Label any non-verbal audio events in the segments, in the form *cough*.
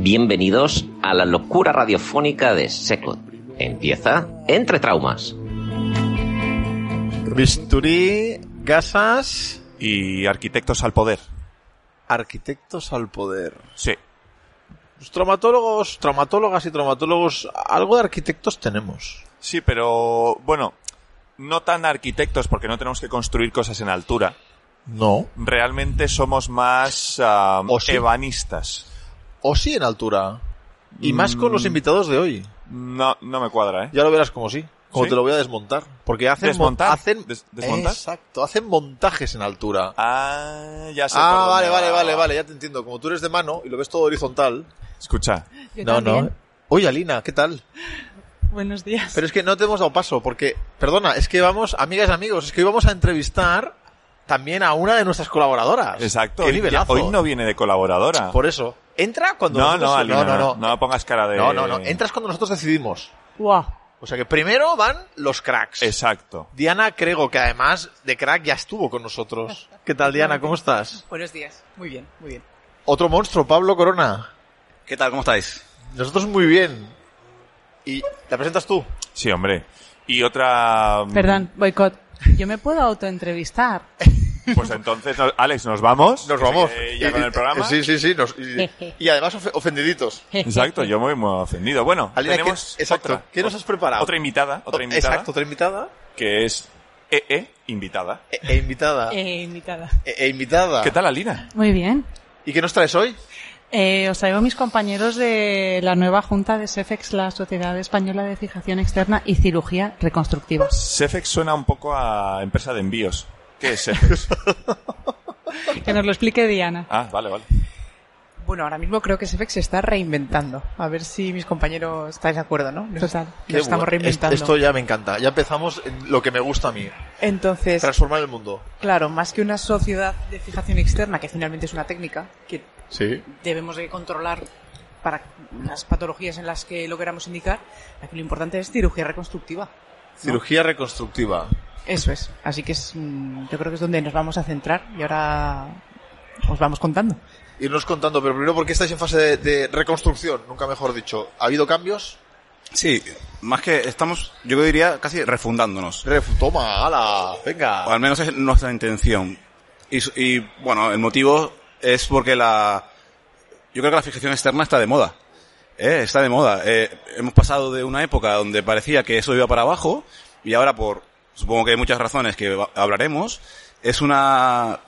Bienvenidos a la locura radiofónica de Secot. Empieza Entre Traumas. Bisturí, gasas, y arquitectos al poder. arquitectos al poder. Sí. Los traumatólogos, traumatólogas y traumatólogos, algo de arquitectos tenemos. Sí, pero bueno, no tan arquitectos porque no tenemos que construir cosas en altura. No. Realmente somos más ah, ¿O sí? ebanistas. O sí en altura. Y más con los Mm. invitados de hoy. No, no me cuadra, ¿eh? Ya lo verás como sí. Como ¿Sí? te lo voy a desmontar. Porque hacen... ¿Desmontar? mon- Hacen, Des- ¿desmontar? Exacto. Hacen montajes en altura. Ah, ya sé. Ah, vale, vale, va. vale, vale. Ya te entiendo. Como tú eres de mano y lo ves todo horizontal. Escucha, Yo no, también. no. Oye, Alina, ¿qué tal? Buenos días. Pero es que no te hemos dado paso, porque, perdona, es que vamos, amigas y amigos, es que hoy vamos a entrevistar también a una de nuestras colaboradoras. exacto. Qué hoy- nivelazo. Hoy no viene de colaboradora. Por eso. Entra cuando No, nosotros... no, Alina, no, no, no pongas cara de... No, no, no. Entras cuando nosotros decidimos. Guau. O sea que primero van los cracks. Exacto. Diana Crego, que además de crack ya estuvo con nosotros. ¿Qué tal, Diana? ¿Cómo estás? Buenos días. Muy bien, muy bien. Otro monstruo, Pablo Corona. ¿Qué tal? ¿Cómo estáis? Nosotros muy bien. ¿Y la presentas tú? Sí, hombre. Y otra... Perdón, boicot. Yo me puedo autoentrevistar. Pues entonces, no- Alex, ¿nos vamos? Nos Que se vamos. quede Ya Y- con el programa. Sí, sí, sí. nos- y, y además ofe- ofendiditos. Exacto, yo muy, muy ofendido. Bueno, Alina, tenemos ¿qué- exacto. otra. ¿Qué nos has preparado? Otra invitada, otra invitada, Exacto, otra invitada. que es EE, invitada. E, e invitada. Eh, invitada. E, e invitada. ¿Qué tal, Alina? Muy bien. ¿Y qué nos traes hoy? Eh, os traigo mis compañeros de la nueva junta de SEFEX, la Sociedad Española de Fijación Externa y Cirugía Reconstructiva. Sefex suena un poco a empresa de envíos. ¿Qué es Sefex? *laughs* Que nos lo explique Diana. ah, vale, vale. Bueno, ahora mismo creo que SEFEX se está reinventando. A ver si mis compañeros estáis de acuerdo, ¿no? Nos, Total. nos estamos reinventando. Esto ya me encanta. Ya empezamos en lo que me gusta a mí. Entonces, Transformar el mundo. claro, más que una sociedad de fijación externa, que finalmente es una técnica que Sí. debemos de controlar para las patologías en las que lo queramos indicar, aquí lo importante es cirugía reconstructiva. ¿no? Cirugía reconstructiva. Eso es. Así que es, mm, yo creo que es donde nos vamos a centrar y ahora os vamos contando. Irnos contando, pero primero, ¿por qué estáis en fase de, de reconstrucción? Nunca mejor dicho. ¿Ha habido cambios? Sí, más que estamos, yo diría, casi refundándonos. Ref- Toma, ala, O venga. al menos es nuestra intención. Y, bueno, el motivo es porque la... Yo creo que la fijación externa está de moda. ¿eh? Está de moda. Eh, hemos pasado de una época donde parecía que eso iba para abajo y ahora por, supongo que hay muchas razones que hablaremos, es una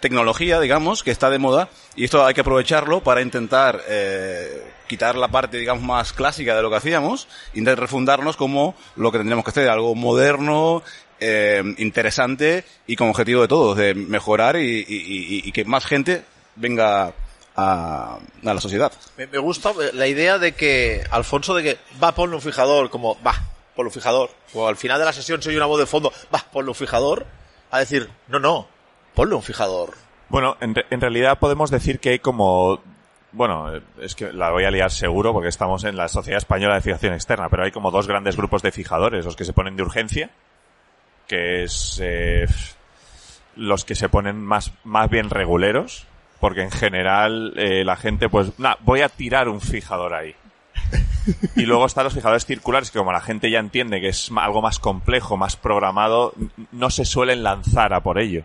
tecnología, digamos, que está de moda y esto hay que aprovecharlo para intentar eh, quitar la parte, digamos, más clásica de lo que hacíamos, intentar refundarnos como lo que tendríamos que hacer, algo moderno, eh, interesante y con objetivo de todos, de mejorar y, y- y- y que más gente venga a, a la sociedad. Me, me gusta eh, la idea de que, Alfonso, de que va, ponle un fijador, como, va, ponle un fijador. O al final de la sesión se oye una voz de fondo, va, ponle un fijador. A decir, no, no, ponle un fijador. Bueno, en, re- en realidad podemos decir que hay como... Bueno, es que la voy a liar seguro porque estamos en la Sociedad Española de Fijación Externa, pero hay como dos grandes grupos de fijadores, los que se ponen de urgencia, que es eh, los que se ponen más, más bien reguleros, porque en general eh, la gente pues, nah, voy a tirar un fijador ahí. Y luego están los fijadores circulares, que como la gente ya entiende que es algo más complejo, más programado, no se suelen lanzar a por ello.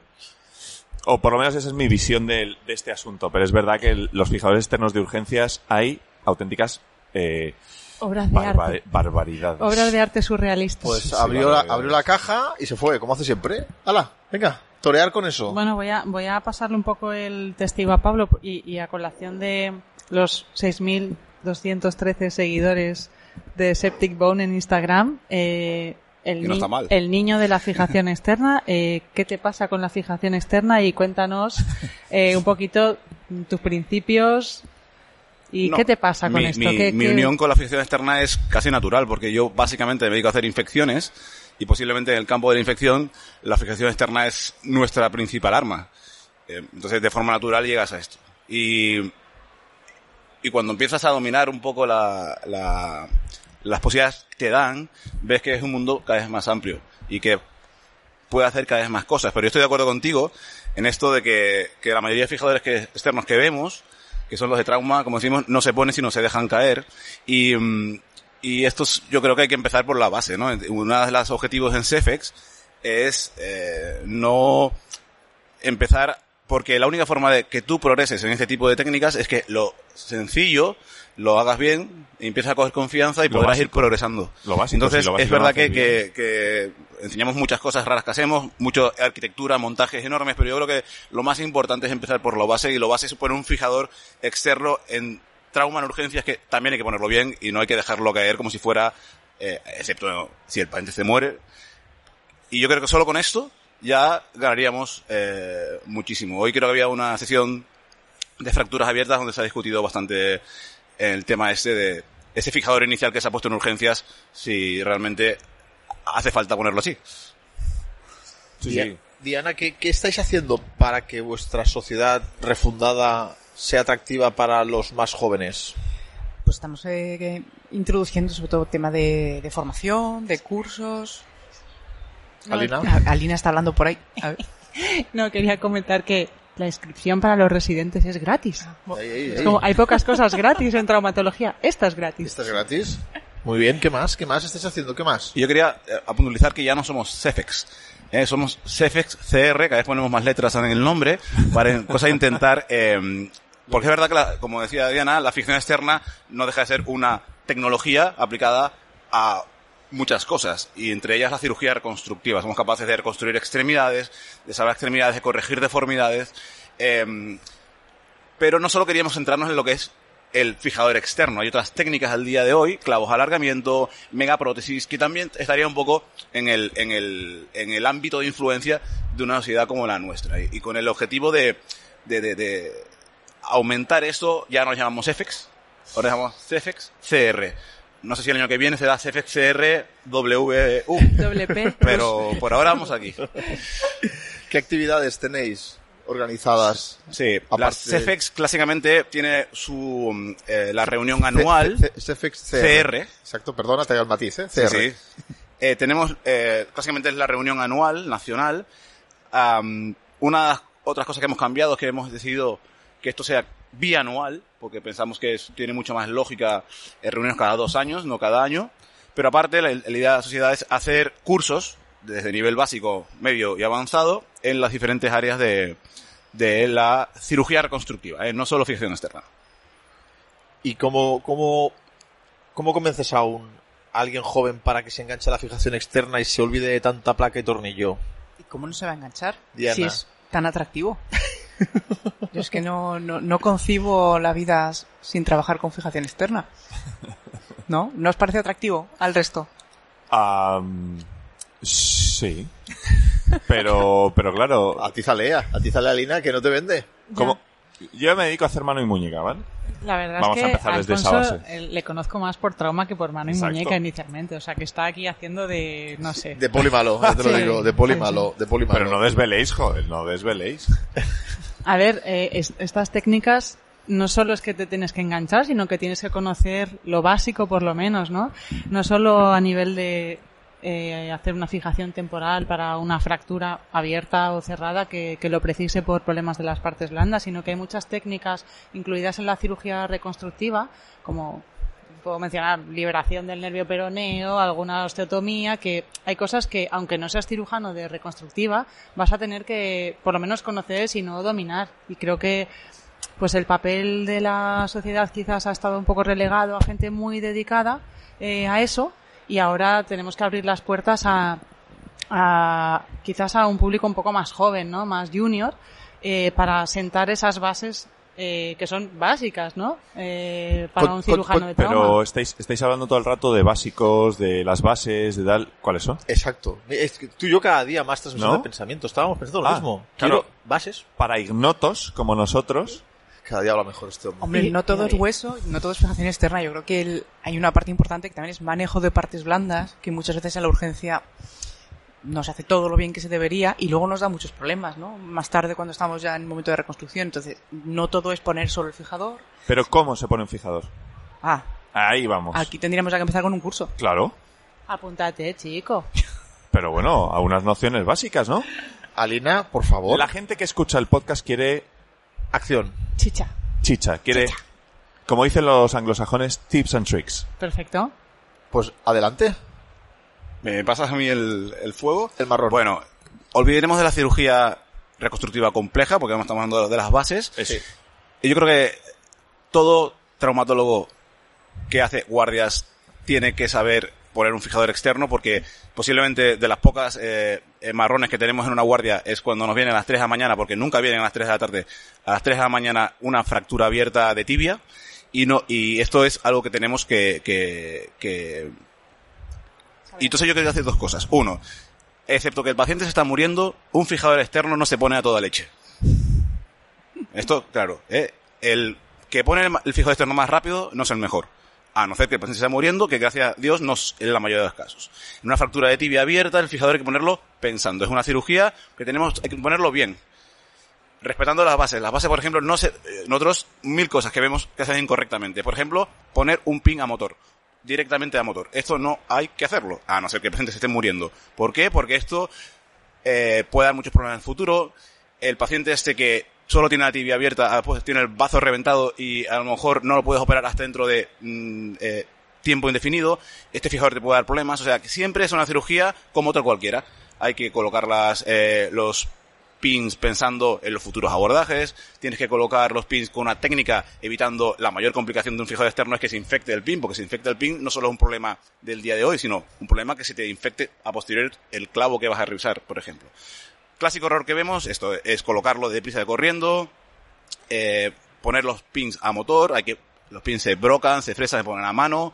o por lo menos esa es mi visión del- de, este asunto, pero es verdad que los fijadores externos de urgencias hay auténticas eh, Obras de barba- arte. barbaridades. Obras de arte surrealistas. Pues Sí, abrió, la, abrió la caja y se fue, como hace siempre. ¡Hala! Venga, torear con eso. Bueno, voy a, voy a pasarle un poco el testigo a Pablo y, y a colación de los 6.213 seguidores de Septic Bone en Instagram. eh, el, no ni- está mal. el niño de la fijación *laughs* externa, eh, ¿qué te pasa con la fijación externa? Y cuéntanos eh, un poquito tus principios y No, qué te pasa con mi, esto. Mi, ¿Qué- mi qué- unión con la fijación externa es casi natural, porque yo básicamente me dedico a hacer infecciones y posiblemente en el campo de la infección la fijación externa es nuestra principal arma. Eh, entonces, de forma natural llegas a esto. Y, y cuando empiezas a dominar un poco la, la- las posibilidades que te dan, ves que es un mundo cada vez más amplio y que puede hacer cada vez más cosas. Pero yo estoy de acuerdo contigo en esto de que, que la mayoría de fijadores que, externos que vemos, que son los de trauma, como decimos, no se ponen sino se dejan caer. Y, mm, y estos yo creo que hay que empezar por la base, ¿no? Uno de los objetivos en CEFEX es eh, no empezar porque la única forma de que tú progreses en este tipo de técnicas es que lo sencillo lo hagas bien y empieces a coger confianza y Lo podrás ir progresando. Lo básico, Entonces, sí, lo es verdad que, que, que enseñamos muchas cosas raras que hacemos, mucho arquitectura, montajes enormes, pero yo creo que lo más importante es empezar por lo base y lo base es poner un fijador externo en trauma en urgencias que también hay que ponerlo bien y no hay que dejarlo caer como si fuera, eh, excepto si el paciente se muere. Y yo creo que solo con esto ya ganaríamos eh, muchísimo. Hoy creo que había una sesión de fracturas abiertas donde se ha discutido bastante el tema este de ese fijador inicial que se ha puesto en urgencias, si realmente hace falta ponerlo así. Sí, Dia- sí. Diana, ¿qué, qué estáis haciendo para que vuestra sociedad refundada sea atractiva para los más jóvenes? Pues estamos eh, introduciendo sobre todo tema de, de formación, de cursos. Alina. Está hablando por ahí. A ver. *laughs* No, quería comentar que la inscripción para los residentes es gratis. Ahí, ahí, Es ahí. como, hay pocas cosas gratis en traumatología. Esta es gratis. ¿Esta es gratis? Muy bien, ¿qué más? ¿Qué más estáis haciendo? ¿Qué más? Yo quería eh, puntualizar que ya no somos CEFEX. eh, somos CEFEX CR, cada vez ponemos más letras en el nombre, para cosa de intentar, *laughs* eh, porque es verdad que, la- como decía Diana, la ficción externa no deja de ser una tecnología aplicada a muchas cosas, y entre ellas la cirugía reconstructiva. Somos capaces de reconstruir extremidades, de salvar extremidades, de corregir deformidades, eh, pero no solo queríamos centrarnos en lo que es el fijador externo. Hay otras técnicas al día de hoy, clavos alargamiento, megaprótesis, que también estaría un poco en el, en el, en el ámbito de influencia de una sociedad como la nuestra. Y, con el objetivo de, de, aumentar esto, ya nos llamamos CEFEX, ahora llamamos CEFEX CR. No sé si el año que viene será CEFEX CR WU, Doble *laughs* P. pero por ahora vamos aquí. ¿Qué actividades tenéis organizadas? Sí, Aparte las de- CEFEX clásicamente tiene su, mm, eh, la reunión anual. C- C- CFX CR. CR. Exacto, perdona, te el matiz, ¿eh? CR. sí. Eh, tenemos, eh, básicamente es la reunión anual, nacional. Una de las otras cosas que hemos cambiado es que hemos decidido que esto sea bianual, porque pensamos que es- tiene mucho más lógica eh, reuniones cada dos años, no cada año. Pero aparte, la, la idea de la sociedad es hacer cursos desde nivel básico, medio y avanzado en las diferentes áreas de, de la cirugía reconstructiva, eh, no solo fijación externa. ¿Y cómo, cómo, cómo convences a un a alguien joven para que se enganche a la fijación externa y se olvide de tanta placa y tornillo? ¿Y cómo no se va a enganchar? Diana. Si es tan atractivo. *laughs* Yo es que no, no, no concibo la vida sin trabajar con fijación externa. ¿No? ¿No os parece atractivo al resto? Am, sí. Pero, pero claro, a- atízale a Lina que no te vende. como, yo me dedico a hacer mano y muñeca, ¿vale? La verdad Vamos es a que empezar desde esa base. eh, le conozco más por trauma que por mano y Exacto. muñeca inicialmente. O sea, que está aquí haciendo de, no sé. De poli malo, ya te lo Sí, digo, de poli malo, de poli malo. Pero no desveléis, joder, no desveléis. *laughs* A ver, eh, es- estas técnicas no solo es que te tienes que enganchar, sino que tienes que conocer lo básico por lo menos, ¿no? No solo a nivel de eh, hacer una fijación temporal para una fractura abierta o cerrada que, que lo precise por problemas de las partes blandas, sino que hay muchas técnicas incluidas en la cirugía reconstructiva, como puedo mencionar liberación del nervio peroneo, alguna osteotomía, que hay cosas que, aunque no seas cirujano de reconstructiva, vas a tener que por lo menos conocer y no dominar. Y creo que pues el papel de la sociedad quizás ha estado un poco relegado a gente muy dedicada eh, a eso y ahora tenemos que abrir las puertas a, a quizás a un público un poco más joven, ¿no? Más junior, eh, para sentar esas bases eh, que son básicas, ¿no? Eh, para un cirujano con- de Pero trauma. estáis, estáis hablando todo el rato de básicos, de las bases, de tal. ¿Cuáles son? Exacto. Es que tú y yo cada día más transmisión ¿No? de pensamiento. Estábamos pensando lo Ah, mismo. claro. Quiero bases. Para ignotos como nosotros, Cada día habla mejor este hombre. Hombre, no todo es hueso, no todo es fijación externa. Yo creo que el- hay una parte importante que también es manejo de partes blandas, que muchas veces en la urgencia no se hace todo lo bien que se debería y luego nos da muchos problemas, ¿no? Más tarde cuando estamos ya en el momento de reconstrucción. Entonces, no todo es poner solo el fijador. pero ¿cómo se pone un fijador? Ah, Ahí vamos. aquí tendríamos ya que empezar con un curso. Claro. Apúntate, chico. Pero bueno, a unas nociones básicas, ¿no? Alina, por favor. La gente que escucha el podcast quiere Acción. Chicha. chicha, quiere, como dicen los anglosajones, tips and tricks. Perfecto. Pues adelante. ¿Me pasas a mí el, el fuego? El marrón. Bueno, olvidaremos de la cirugía reconstructiva compleja, porque estamos hablando de las bases. Sí. Y yo creo que todo traumatólogo que hace guardias tiene que saber poner un fijador externo porque posiblemente de las pocas eh, eh, marrones que tenemos en una guardia es cuando nos vienen a las 3 de la mañana, porque nunca vienen a las 3 de la tarde, a las 3 de la mañana una fractura abierta de tibia y no y esto es algo que tenemos que, que, que... Y entonces yo quería hacer dos cosas. Uno, excepto que el paciente se está muriendo, un fijador externo no se pone a toda leche. Esto, claro, ¿eh? el que pone el, fijador externo más rápido no es el mejor. A no ser que el paciente se esté muriendo, que gracias a Dios no es en la mayoría de los casos. En una fractura de tibia abierta, el fijador hay que ponerlo pensando. Es una cirugía que tenemos, hay que ponerlo bien. Respetando las bases. Las bases, por ejemplo, no se, eh, nosotros mil cosas que vemos que hacen incorrectamente. Por ejemplo, poner un pin a motor. Directamente a motor. Esto no hay que hacerlo. A no ser que el *laughs* paciente se esté muriendo. ¿Por qué? Porque esto eh, puede dar muchos problemas en el futuro. El paciente este que solo tiene la tibia abierta, ah, pues tiene el bazo reventado y a lo mejor no lo puedes operar hasta dentro de mm, eh, tiempo indefinido, este fijador te puede dar problemas. O sea, que siempre es una cirugía como otra cualquiera. Hay que colocar las, eh, los pins pensando en los futuros abordajes, tienes que colocar los pins con una técnica evitando la mayor complicación de un fijador externo es que se infecte el pin, porque si infecta el pin no solo es un problema del día de hoy, sino un problema que se te infecte a posteriori el clavo que vas a revisar, por ejemplo. Clásico error que vemos, esto es colocarlo deprisa de corriendo, eh, poner los pins a motor, hay que, los pins se brocan, se fresan, se ponen a mano,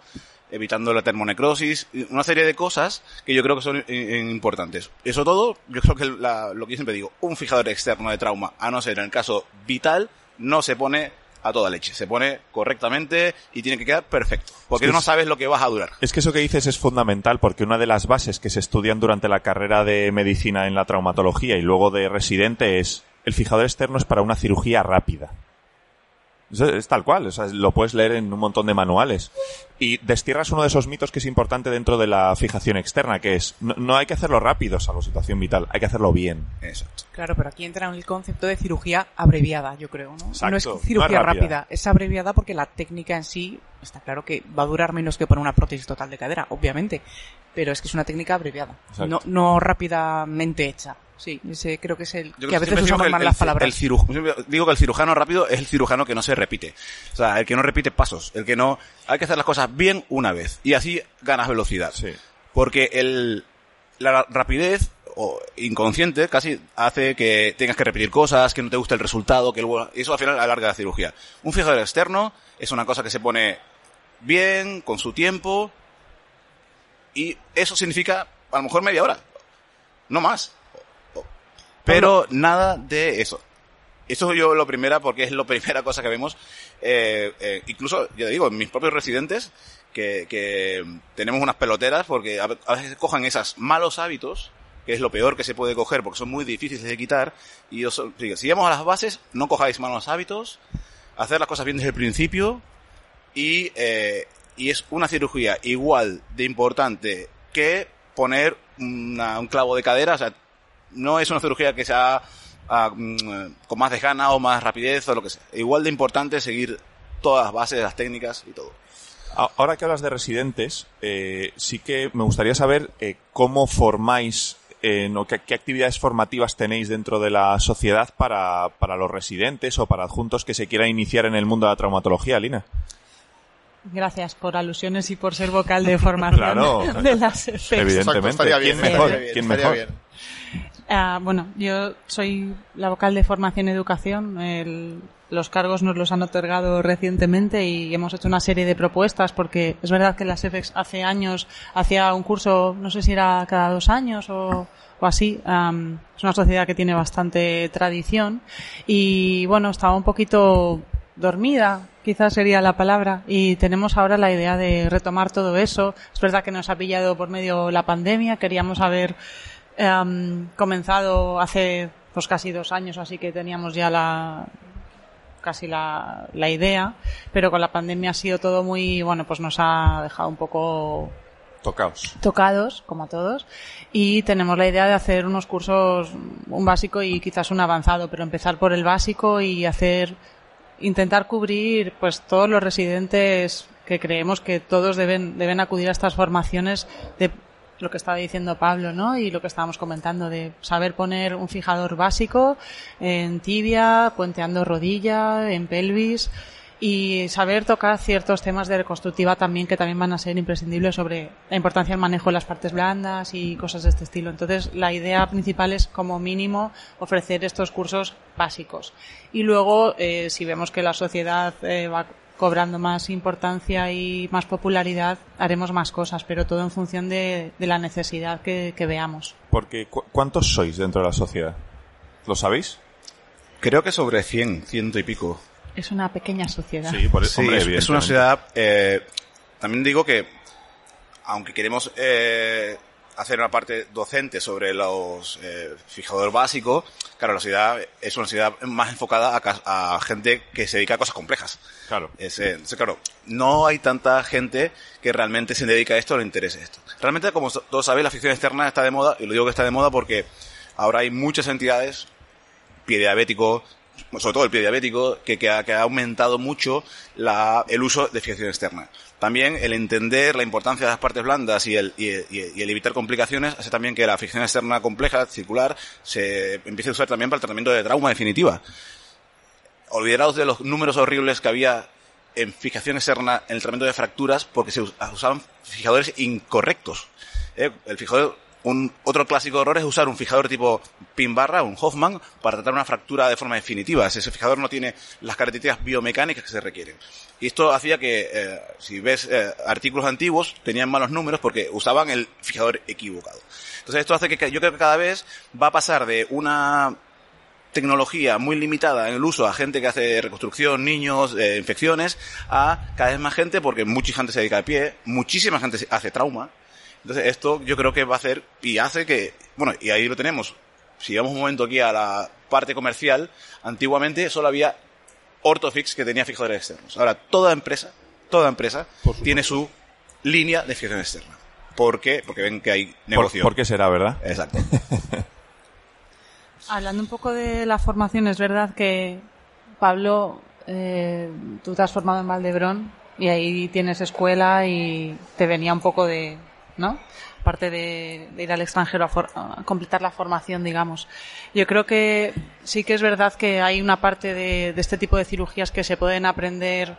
evitando la termonecrosis, una serie de cosas que yo creo que son i- i- importantes. Eso todo, yo creo que la- lo que yo siempre digo, un fijador externo de trauma, a no ser en el caso vital, no se pone a toda leche, se pone correctamente y tiene que quedar perfecto, porque Es que no es- sabes lo que vas a durar. Es que eso que dices es fundamental porque una de las bases que se estudian durante la carrera de medicina en la traumatología y luego de residente es el fijador externo es para una cirugía rápida. Es tal cual, o sea, lo puedes leer en un montón de manuales. Y destierras uno de esos mitos que es importante dentro de la fijación externa, que es no, no hay que hacerlo rápido, salvo situación vital, hay que hacerlo bien. Exacto. Claro, pero aquí entra en el concepto de cirugía abreviada, yo creo, ¿no? Exacto, no es no es cirugía rápida. rápida, es abreviada porque la técnica en sí está claro que va a durar menos que poner una prótesis total de cadera, obviamente, pero es que es una técnica abreviada, Exacto. no, no rápidamente hecha. Sí, ese creo que es el Yo que a veces usamos mal el- las palabras. el ciruj- siempre digo que el cirujano rápido es el cirujano que no se repite. O sea, el que no repite pasos, el que no... Hay que hacer las cosas bien una vez y así ganas velocidad. Sí. Porque el, la rapidez o inconsciente casi hace que tengas que repetir cosas, que no te guste el resultado, que luego, y eso al final alarga la cirugía. Un fijador externo es una cosa que se pone bien, con su tiempo, y eso significa a lo mejor media hora, no más. Pero nada de eso. Eso yo lo primera, porque es la primera *laughs* cosa que vemos. Eh, eh, incluso, yo digo, en mis propios residentes, que, que tenemos unas peloteras, porque a, ve- a veces cojan esos malos hábitos, que es lo peor que se puede coger, porque son muy difíciles de quitar. Y digo, si vamos a las bases, no cojáis malos hábitos, hacer las cosas bien desde el principio, y, eh, y es una cirugía igual de importante que poner una- un clavo de cadera, o sea, no es una cirugía que sea ah, mm, con más desgana o más rapidez o lo que sea. Igual de importante seguir todas las bases, las técnicas y todo. Ahora que hablas de residentes, eh, sí que me gustaría saber eh, cómo formáis, en, o qué, qué actividades formativas tenéis dentro de la sociedad para, para los residentes o para adjuntos que se quieran iniciar en el mundo de la traumatología, Lina. Gracias por alusiones y por ser vocal de formación *laughs* Claro. de las. Evidentemente. ¿Quién mejor? ¿Quién mejor? Ah, bueno, yo soy la vocal de formación y educación. El- los cargos nos los han otorgado recientemente y hemos hecho una serie de propuestas porque es verdad que la SEFEX hace años hacía un curso, no sé si era cada dos años o, o así. am, es una sociedad que tiene bastante tradición y bueno, estaba un poquito dormida, quizás sería la palabra, y tenemos ahora la idea de retomar todo eso. Es verdad que nos ha pillado por medio la pandemia, queríamos haber em, comenzado hace pues casi dos años, así que teníamos ya la casi la, la idea, pero con la pandemia ha sido todo muy, bueno, pues nos ha dejado un poco Tocaos. tocados, como a todos, y tenemos la idea de hacer unos cursos, un básico y quizás un avanzado, pero empezar por el básico y hacer, intentar cubrir pues todos los residentes que creemos que todos deben, deben acudir a estas formaciones de lo que estaba diciendo Pablo, ¿no? Y lo que estábamos comentando de saber poner un fijador básico en tibia, puenteando rodilla, en pelvis y saber tocar ciertos temas de reconstructiva también que también van a ser imprescindibles sobre la importancia del manejo de las partes blandas y cosas de este estilo. Entonces, la idea principal es como mínimo ofrecer estos cursos básicos. Y luego, eh, si vemos que la sociedad eh, va cobrando más importancia y más popularidad, haremos más cosas, pero todo en función de, de la necesidad que, que veamos. Porque, ¿cu- ¿cuántos sois dentro de la sociedad? ¿Lo sabéis? Creo que sobre 100, ciento y pico. Es una pequeña sociedad. Sí, por Sí, hombre, es, es una sociedad. eh, también digo que, aunque queremos eh, hacer una parte docente sobre los eh, fijadores básicos, claro, la sociedad es una sociedad más enfocada a, a gente que se dedica a cosas complejas. Claro. Es, eh, entonces, claro, no hay tanta gente que realmente se dedica a esto o le interese esto. Realmente, como todos sabéis, la ficción externa está de moda, y lo digo que está de moda porque ahora hay muchas entidades, pie diabético, sobre todo el pie diabético, que, que, ha, que ha aumentado mucho la, el uso de ficción externa. También el entender la importancia de las partes blandas y el, y, evitar complicaciones hace también que la ficción externa compleja, circular, se empiece a usar también para el tratamiento de trauma definitiva olvidaros de los números horribles que había en fijación externa en el tratamiento de fracturas porque se us- usaban fijadores incorrectos. ¿eh? El fijador, un otro clásico error es usar un fijador tipo pin barra, un Hoffman, para tratar una fractura de forma definitiva. Ese fijador no tiene las características biomecánicas que se requieren. Y esto hacía que, eh, si ves eh, artículos antiguos, tenían malos números porque usaban el fijador equivocado. Entonces esto hace que yo creo que cada vez va a pasar de una tecnología muy limitada en el uso a gente que hace reconstrucción, niños, eh, infecciones, a cada vez más gente, porque mucha gente se dedica al pie, muchísima gente hace trauma. Entonces esto yo creo que va a hacer y hace que, bueno, y ahí lo tenemos. Si vamos un momento aquí a la parte comercial, antiguamente solo había Orthofix que tenía fijadores externos. Ahora toda empresa, toda empresa tiene su línea de fijación externa. ¿Por qué? Porque ven que hay ¿Por, negocio. por qué será, verdad? Exacto. *laughs* Hablando un poco de la formación, es verdad que, Pablo, eh, tú te has formado en Valdebrón y ahí tienes escuela y te venía un poco de, ¿no? Aparte de, ir al extranjero a, for- a completar la formación, digamos. Yo creo que sí que es verdad que hay una parte de, este tipo de cirugías que se pueden aprender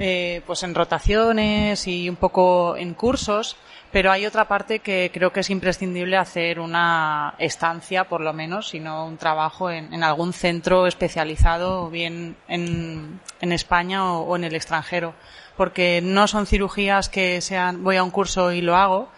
eh, pues en rotaciones y un poco en cursos, pero hay otra parte que creo que es imprescindible hacer una estancia, por lo menos, sino un trabajo en, algún centro especializado, bien en, en España o en el extranjero, porque no son cirugías que sean voy a un curso y lo hago,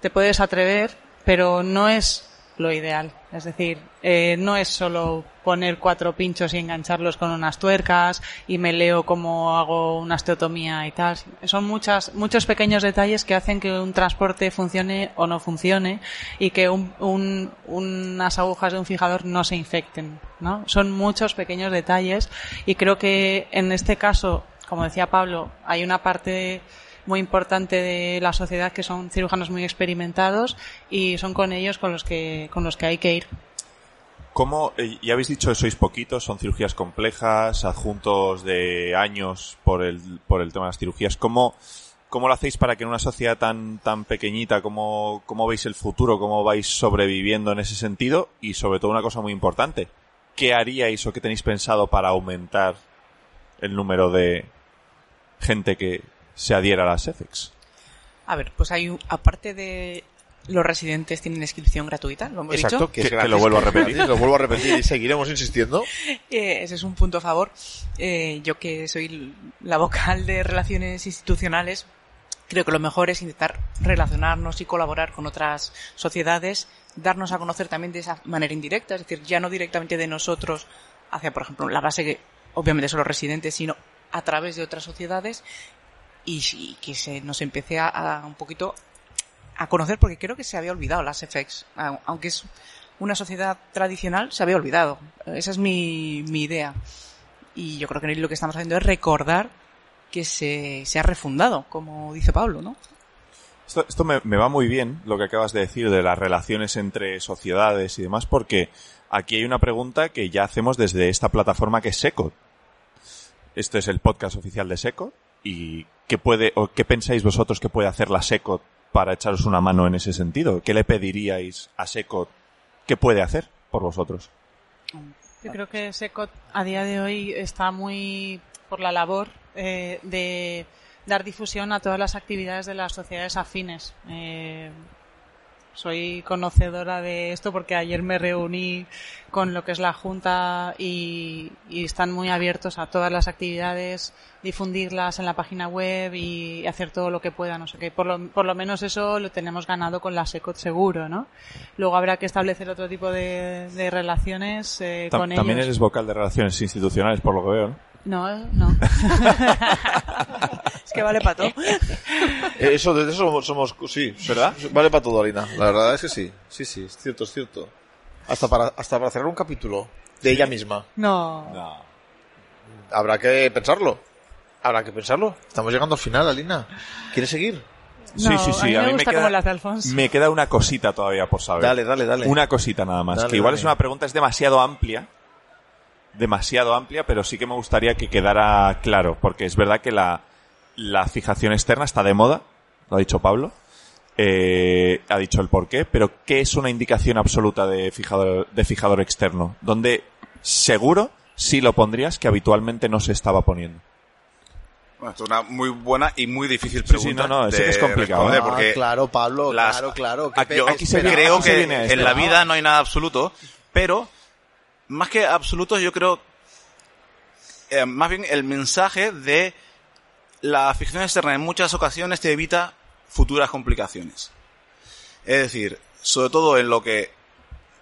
te puedes atrever, pero no es lo ideal. Es decir, eh, no es solo poner cuatro pinchos y engancharlos con unas tuercas y me leo cómo hago una osteotomía y tal. Son muchas, muchos pequeños detalles que hacen que un transporte funcione o no funcione y que un- un- unas agujas de un fijador no se infecten. ¿no? Son muchos pequeños detalles y creo que en este caso, como decía Pablo, hay una parte muy importante de la sociedad que son cirujanos muy experimentados y son con ellos con los que con los que hay que ir. ¿Cómo, eh, ya habéis dicho que sois poquitos, son cirugías complejas, adjuntos de años por el, por el tema de las cirugías. ¿Cómo, cómo lo hacéis para que en una sociedad tan, tan pequeñita, cómo, cómo veis el futuro, cómo vais sobreviviendo en ese sentido? Y sobre todo una cosa muy importante, ¿qué haríais o qué tenéis pensado para aumentar el número de gente que se adhiera a las EFEX? A ver, pues hay un, aparte de los residentes tienen inscripción gratuita, lo hemos Exacto, dicho. que, lo vuelvo a repetir. *laughs* Lo vuelvo a repetir y seguiremos insistiendo. *laughs* Eh, ese es un punto a favor. Eh, yo que soy la vocal de relaciones institucionales, creo que lo mejor es intentar relacionarnos y colaborar con otras sociedades, darnos a conocer también de esa manera indirecta, es decir, ya no directamente de nosotros hacia, por ejemplo, la base que obviamente son los residentes, sino a través de otras sociedades y, que se nos empiece a, un poquito a conocer, porque creo que se había olvidado las FX, au- aunque es una sociedad tradicional, se había olvidado. Esa es mi, mi idea. Y yo creo que lo que estamos haciendo es recordar que se, se ha refundado, como dice Pablo, ¿no? Esto, esto me, va muy bien lo que acabas de decir de las relaciones entre sociedades y demás, porque aquí hay una pregunta que ya hacemos desde esta plataforma que es Secot. Este es el podcast oficial de Secot. ¿Y qué puede, o qué pensáis vosotros que puede hacer la Secot para echaros una mano en ese sentido? ¿Qué le pediríais a Secot que puede hacer por vosotros? Yo creo que SECOT a día de hoy está muy por la labor eh, de dar difusión a todas las actividades de las sociedades afines. Eh, soy conocedora de esto porque ayer me reuní con lo que es la Junta y, y están muy abiertos a todas las actividades, difundirlas en la página web y hacer todo lo que puedan. No sé qué. Por lo, por lo menos eso lo tenemos ganado con la SECOT seguro, ¿no? Luego habrá que establecer otro tipo de, de relaciones eh, Ta- con también ellos. eres vocal de relaciones institucionales, por lo que veo, ¿no? No, no. *laughs* Es que vale para todo. Eh, Eso, de eso somos, somos- sí, ¿verdad? Vale para todo, Alina. La verdad es que sí. Sí, sí, es cierto, es cierto. Hasta para, hasta para cerrar un capítulo de ella misma. No. Habrá que pensarlo. Habrá que pensarlo. Estamos llegando al final, Alina. ¿Quieres seguir? Sí, No, sí, sí. a mí me gusta queda, me queda una cosita todavía por saber. Dale, dale, dale. Una cosita nada más. Dale, que igual dale. es una pregunta, es demasiado amplia. Demasiado amplia, pero sí que me gustaría que quedara claro. Porque es verdad que la, la fijación externa está de moda. Lo ha dicho Pablo. Eh, ha dicho el porqué. Pero ¿qué es una indicación absoluta de fijador, de fijador externo? Donde seguro sí lo pondrías que habitualmente no se estaba poniendo. Bueno, esto es una muy buena y muy difícil Sí, pregunta. sí, no, no, sé de que es complicado, ¿eh? porque Ah, claro, Pablo, las- claro, claro. Yo aquí se creo aquí se que viene esto. en la vida no hay nada absoluto, pero más que absoluto, yo creo eh, más bien el mensaje de la ficción externa en muchas ocasiones te evita futuras complicaciones. Es decir, sobre todo en lo que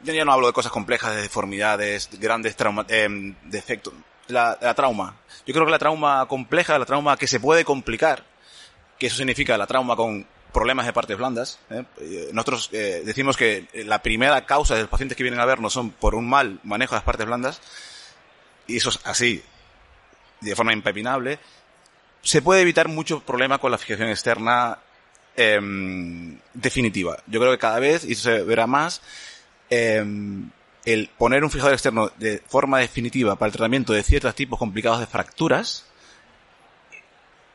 yo ya no hablo de cosas complejas, de deformidades, de grandes trauma, eh, defectos, la, la trauma. Yo creo que la trauma compleja, la trauma que se puede complicar, que eso significa la trauma con problemas de partes blandas. ¿eh? Eh, Nosotros eh, decimos que la primera causa de los pacientes que vienen a vernos son por un mal manejo de las partes blandas, y eso es así, de forma impepinable. Se puede evitar mucho problema con la fijación externa em, definitiva. Yo creo que cada vez, y eso se verá más, em, el poner un fijador externo de forma definitiva para el tratamiento de ciertos tipos complicados de fracturas,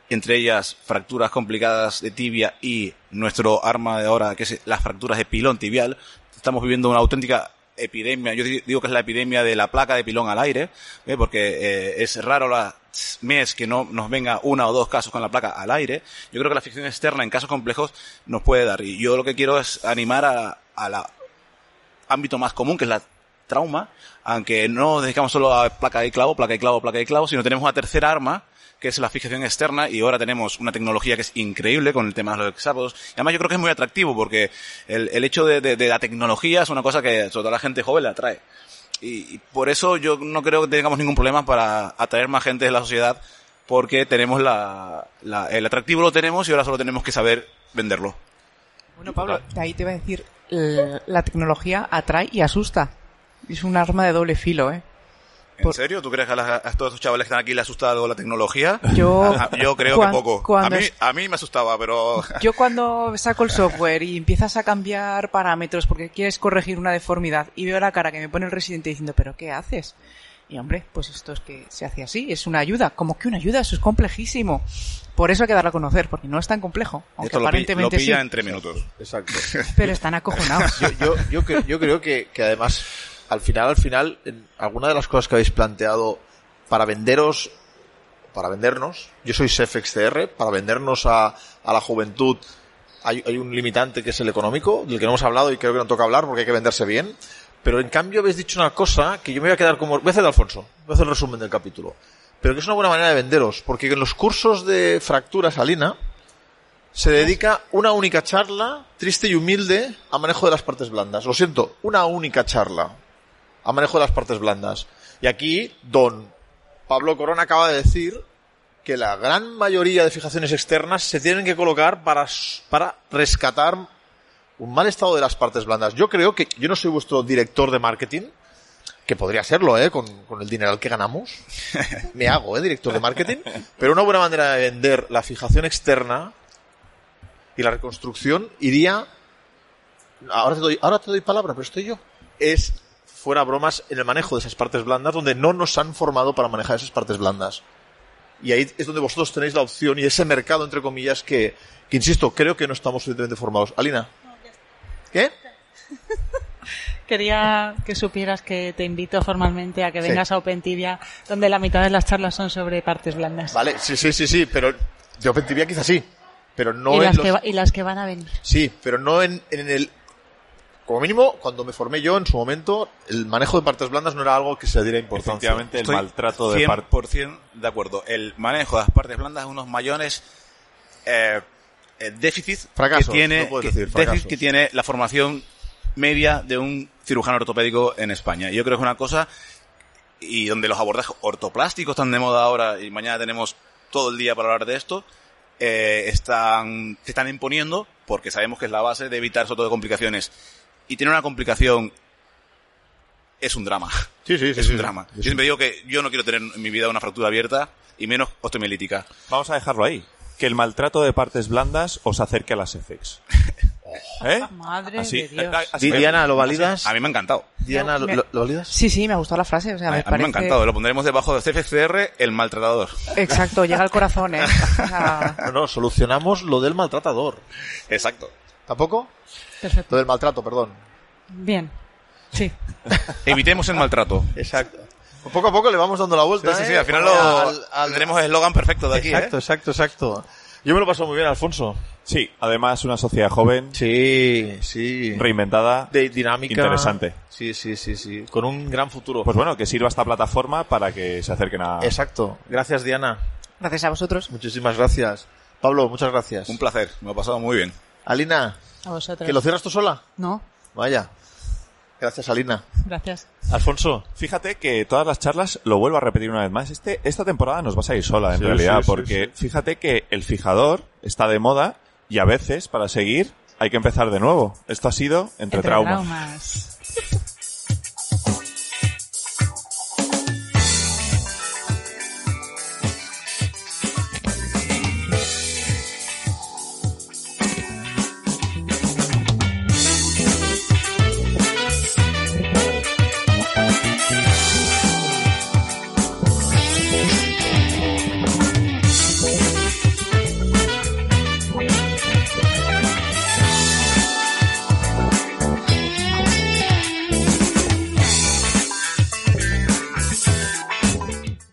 entre ellas fracturas complicadas de tibia y nuestro arma de ahora, que es las fracturas de pilón tibial. Estamos viviendo una auténtica epidemia, yo di- digo que es la epidemia de la placa de pilón al aire, ¿eh? porque eh, es raro la mes que no nos venga una o dos casos con la placa al aire. Yo creo que la ficción externa en casos complejos nos puede dar. Y yo lo que quiero es animar a, a la ámbito más común, que es la trauma, aunque no nos dedicamos solo a placa de clavo, placa de clavo, placa de clavo, sino tenemos una tercera arma, que es la fijación externa, y ahora tenemos una tecnología que es increíble con el tema de los hexápodos. Y además yo creo que es muy atractivo, porque el, el hecho de, de- de la tecnología es una cosa que sobre todo a la gente joven le atrae. Y, y por eso yo no creo que tengamos ningún problema para atraer más gente de la sociedad, porque tenemos la, la- el atractivo lo tenemos y ahora solo tenemos que saber venderlo. Bueno, Pablo, de ahí te iba a decir, la, la tecnología atrae y asusta. Es un arma de doble filo, ¿eh? ¿En Por- serio? ¿Tú crees que a, las- a todos estos chavales que están aquí les asusta algo la tecnología? Yo- A- yo creo cuan- que poco. A mí, es- a mí me asustaba, pero... *laughs* Yo cuando saco el software y empiezas a cambiar parámetros porque quieres corregir una deformidad y veo la cara que me pone el residente diciendo, ¿pero qué haces? Y hombre, pues esto es que se hace así, es una ayuda. como que una ayuda? Eso es complejísimo. Por eso hay que darlo a conocer, porque no es tan complejo. Aunque Esto lo, pi- lo aparentemente pilla sí. en tres minutos. Exacto. Pero están acojonados. yo, yo, yo, cre- yo creo que, que además, al final, al final, alguna de las cosas que habéis planteado para venderos, para vendernos, yo soy SEFXCR, para vendernos a, a la juventud hay, hay un limitante que es el económico, del que no hemos hablado y creo que no toca hablar porque hay que venderse bien. Pero en cambio habéis dicho una cosa que yo me voy a quedar como... Voy a hacer de Alfonso, voy a hacer el resumen del capítulo. Pero que es una buena manera de venderos, porque en los cursos de fractura salina se dedica una única charla, triste y humilde, a manejo de las partes blandas. Lo siento, una única charla a manejo de las partes blandas. Y aquí, don Pablo Corona acaba de decir que la gran mayoría de fijaciones externas se tienen que colocar para, para rescatar un mal estado de las partes blandas. Yo creo que yo no soy vuestro director de marketing, que podría serlo, ¿eh? Con, con el dinero que ganamos. *laughs* Me hago, ¿eh? Director de marketing. Pero una buena manera de vender la fijación externa y la reconstrucción iría... Ahora te doy, ahora te doy palabra, pero estoy yo. Es, fuera bromas, en el manejo de esas partes blandas donde no nos han formado para manejar esas partes blandas. Y ahí es donde vosotros tenéis la opción y ese mercado, entre comillas, que, que insisto, creo que no estamos suficientemente formados. Alina. ¿Qué? *laughs* Quería que supieras que te invito formalmente a que Sí. vengas a OpenTibia, donde la mitad de las charlas son sobre partes blandas. Vale, sí, sí, sí, sí, pero de OpenTV quizás sí. Pero no y, en las los- que va- y las que van a venir. Sí, pero no en, en el... Como mínimo, cuando me formé yo en su momento, el manejo de partes blandas no era algo que se diera importancia. Efectivamente, el Estoy maltrato de parte. 100% de acuerdo. El manejo de las partes blandas es unos mayores eh, eh, déficits Fracasos, que tiene no que, decir, déficit que tiene la formación media de un cirujano ortopédico en España. Y yo creo que es una cosa y donde los abordajes ortoplásticos están de moda ahora y mañana tenemos todo el día para hablar de esto, eh, están, se están imponiendo porque sabemos que es la base de evitar sobre todo complicaciones. Y tener una complicación es un drama. Sí, sí, sí, es sí, un sí. drama. Sí, Yo siempre digo que yo no quiero tener en mi vida una fractura abierta y menos osteomielítica. Vamos a dejarlo ahí. Que el maltrato de partes blandas os acerque a las FX. *laughs* ¿Eh? Madre Así- de Dios. así- Di- Diana, ¿lo validas? A mí me ha encantado. Diana, ¿lo, Me- lo- lo validas? Sí, sí, me ha gustado la frase. O sea, A, me a mí parece... me ha encantado. Lo pondremos debajo de CFCR, el maltratador. Exacto, llega al corazón, ¿eh? *laughs* O sea, No, no, solucionamos lo del maltratador. Exacto. ¿Tampoco? Perfecto. Lo del maltrato, perdón. Bien. Sí. *laughs* Evitemos el maltrato. Exacto. Poco a poco le vamos dando la Sí, vuelta. sí, sí, ¿eh? al final lo, al- al- tendremos el eslogan perfecto de aquí. Exacto, ¿eh? exacto, exacto. Yo me lo paso muy bien, Alfonso. Sí, además una sociedad joven, Sí, sí. reinventada. De dinámica. Interesante. Sí, sí, sí, sí. Con un gran futuro. Pues bueno, que sirva esta plataforma para que se acerquen a... Exacto. Gracias, Diana. gracias a vosotros. Muchísimas gracias. Pablo, muchas gracias. Un placer. Me lo he pasado muy bien. Alina, A vosotros. ¿que lo cierras tú sola? No, Vaya. Gracias, Alina. gracias. Alfonso. Fíjate que todas las charlas, lo vuelvo a repetir una vez más, este, esta temporada nos vas a ir sola en Sí, realidad, sí, sí, porque fíjate que el fijador está de moda y a veces, para seguir, hay que empezar de nuevo. Esto ha sido Entre, Entre traumas. traumas.